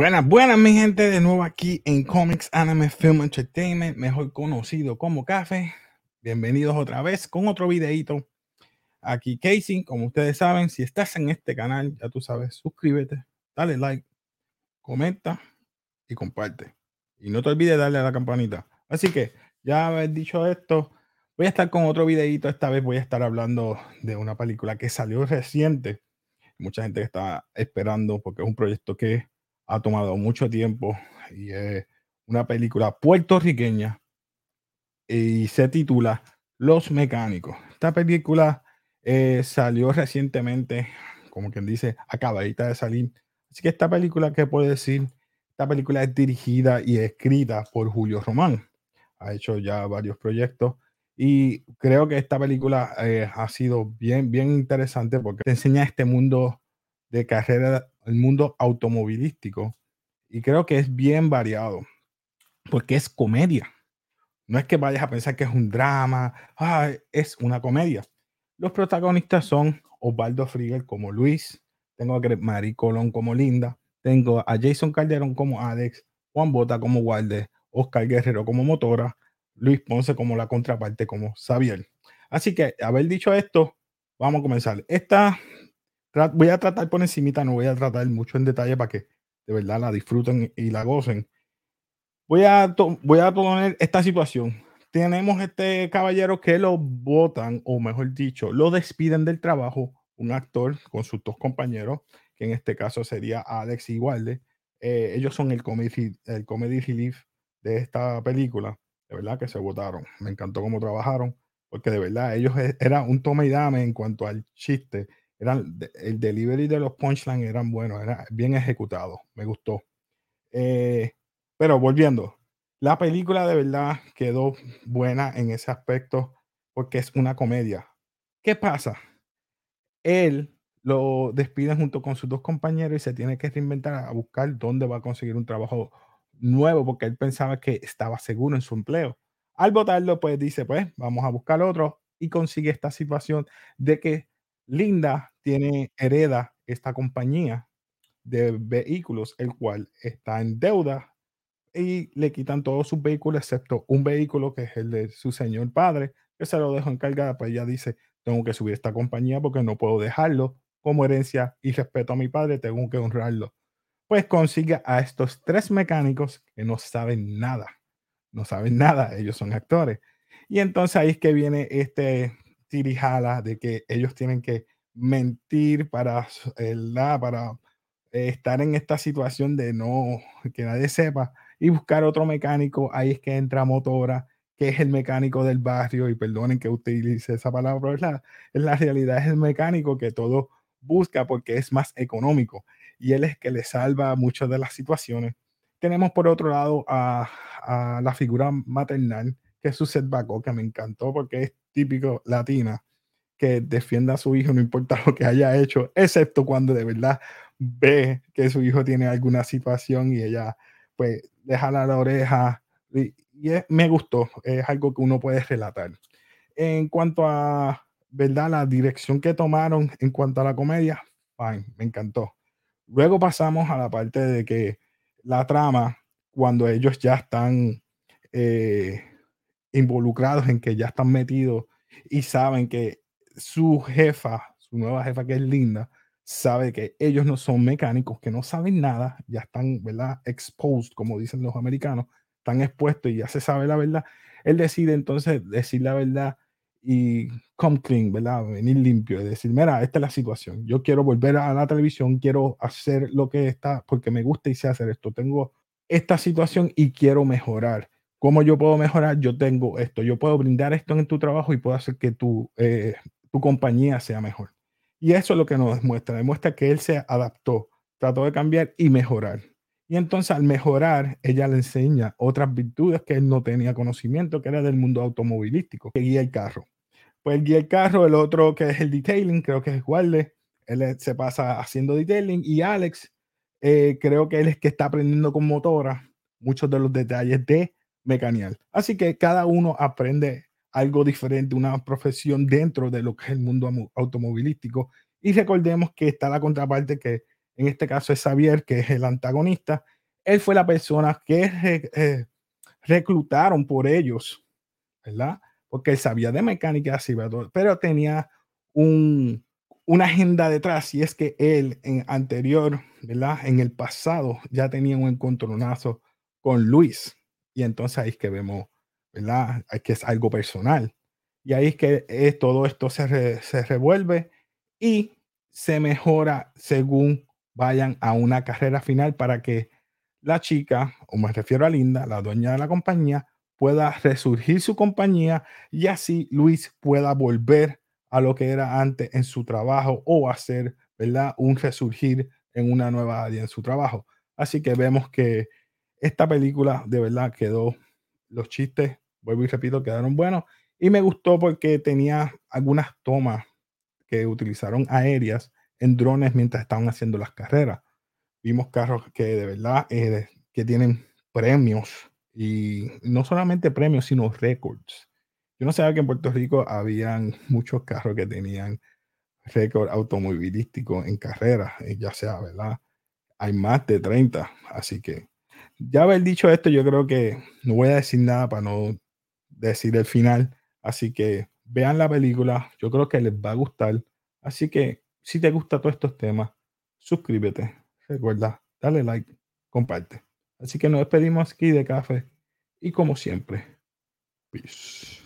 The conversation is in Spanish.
Buenas, buenas, mi gente, de nuevo aquí en Comics Anime Film Entertainment, mejor conocido como Café. Bienvenidos otra vez con otro videito. Aquí Casey, como ustedes saben, si estás en este canal, ya tú sabes, suscríbete, dale like, comenta y comparte. Y no te olvides darle a la campanita. Así que, ya haber dicho esto, voy a estar con otro videito. Esta vez voy a estar hablando de una película que salió reciente. Mucha gente está esperando porque es un proyecto que ha tomado mucho tiempo y es una película puertorriqueña y se titula Los Mecánicos. Esta película eh, salió recientemente, como quien dice, acabadita de salir. Así que esta película, ¿qué puedo decir? Esta película es dirigida y escrita por Julio Román. Ha hecho ya varios proyectos y creo que esta película eh, ha sido bien, bien interesante porque te enseña este mundo de carrera el mundo automovilístico y creo que es bien variado porque es comedia. No es que vayas a pensar que es un drama, es una comedia. Los protagonistas son Osvaldo Frigel como Luis, tengo a Mari Colón como Linda, tengo a Jason Calderón como Alex, Juan Bota como Walde, Oscar Guerrero como Motora, Luis Ponce como la contraparte como Xavier. Así que, haber dicho esto, vamos a comenzar. Esta voy a tratar por encimita, no voy a tratar mucho en detalle para que de verdad la disfruten y la gocen. Voy a, voy a poner esta situación. Tenemos este caballero que lo votan, o mejor dicho, lo despiden del trabajo, un actor con sus dos compañeros, que en este caso sería Alex y Walde. Eh, ellos son el comedy, el comedy relief de esta película. De verdad que se votaron. Me encantó cómo trabajaron, porque de verdad ellos e, era un toma y dame en cuanto al chiste eran, el delivery de los punchlines eran buenos, era bien ejecutado, me gustó. Eh, pero volviendo, la película de verdad quedó buena en ese aspecto porque es una comedia. ¿Qué pasa? Él lo despide junto con sus dos compañeros y se tiene que reinventar a buscar dónde va a conseguir un trabajo nuevo porque él pensaba que estaba seguro en su empleo. Al votarlo, pues dice, pues vamos a buscar otro y consigue esta situación de que Linda tiene, hereda esta compañía de vehículos, el cual está en deuda y le quitan todos sus vehículos, excepto un vehículo que es el de su señor padre, que se lo dejó encargada. Pues ella dice: Tengo que subir esta compañía porque no puedo dejarlo como herencia y respeto a mi padre, tengo que honrarlo. Pues consigue a estos tres mecánicos que no saben nada, no saben nada, ellos son actores. Y entonces ahí es que viene este tirijala de que ellos tienen que mentir para, para estar en esta situación de no que nadie sepa y buscar otro mecánico. Ahí es que entra Motora, que es el mecánico del barrio. Y perdonen que utilice esa palabra, pero es la, es la realidad, es el mecánico que todo busca porque es más económico y él es que le salva muchas de las situaciones. Tenemos por otro lado a, a la figura maternal, que es su setback, que me encantó porque típico latina, que defienda a su hijo no importa lo que haya hecho, excepto cuando de verdad ve que su hijo tiene alguna situación y ella pues deja la oreja. Y, me gustó, es algo que uno puede relatar. En cuanto a, ¿verdad? La dirección que tomaron en cuanto a la comedia, fine, me encantó. Luego pasamos a la parte de que la trama, cuando ellos ya están eh, involucrados en que ya están metidos y saben que su jefa, su nueva jefa que es linda, sabe que ellos no son mecánicos, que no saben nada, ya están, ¿verdad? Exposed, como dicen los americanos, están expuestos y ya se sabe la verdad. Él decide entonces decir la verdad y come clean, ¿verdad? Venir limpio y decir, mira, esta es la situación. Yo quiero volver a la televisión, quiero hacer lo que está, porque me gusta y sé hacer esto. Tengo esta situación y quiero mejorar. ¿Cómo yo puedo mejorar? Yo tengo esto, yo puedo brindar esto en tu trabajo y puedo hacer que tu, eh, tu compañía sea mejor. Y eso es lo que nos demuestra, demuestra que él se adaptó, trató de cambiar y mejorar. Y entonces al mejorar, ella le enseña otras virtudes que él no tenía conocimiento, que era del mundo automovilístico, que guía el carro. Pues él guía el carro, el otro que es el detailing, creo que es igual él se pasa haciendo detailing y Alex, eh, creo que él es que está aprendiendo con motora muchos de los detalles de mecanial. Así que cada uno aprende algo diferente, una profesión dentro de lo que es el mundo automovilístico. Y recordemos que está la contraparte que en este caso es Xavier, que es el antagonista, él fue la persona que eh, reclutaron por ellos, ¿verdad? Porque él sabía de mecánica, pero tenía un, una agenda detrás y es que él en anterior, ¿verdad? En el pasado ya tenía un encontronazo con Luis y entonces ahí es que vemos, ¿verdad? Que es algo personal. Y ahí es que eh, todo esto se, se revuelve y se mejora según vayan a una carrera final para que la chica, o me refiero a Linda, la dueña de la compañía, pueda resurgir su compañía y así Luis pueda volver a lo que era antes en su trabajo o hacer, ¿verdad? Un resurgir en una nueva área en su trabajo. Así que vemos que esta película de verdad quedó, los chistes, vuelvo y repito, quedaron buenos y me gustó porque tenía algunas tomas que utilizaron aéreas en drones mientras estaban haciendo las carreras. Vimos carros que de verdad eh, que tienen premios y no solamente premios, sino récords. Yo no sabía que en Puerto Rico habían muchos carros que tenían récord automovilístico en carreras, eh, ya sea, ¿verdad? Hay más de 30, así que ya haber dicho esto, yo creo que no voy a decir nada para no decir el final, así que vean la película, yo creo que les va a gustar, así que si te gustan todos estos temas, suscríbete, recuerda, dale like, comparte. Así que nos despedimos aquí de café y como siempre, peace.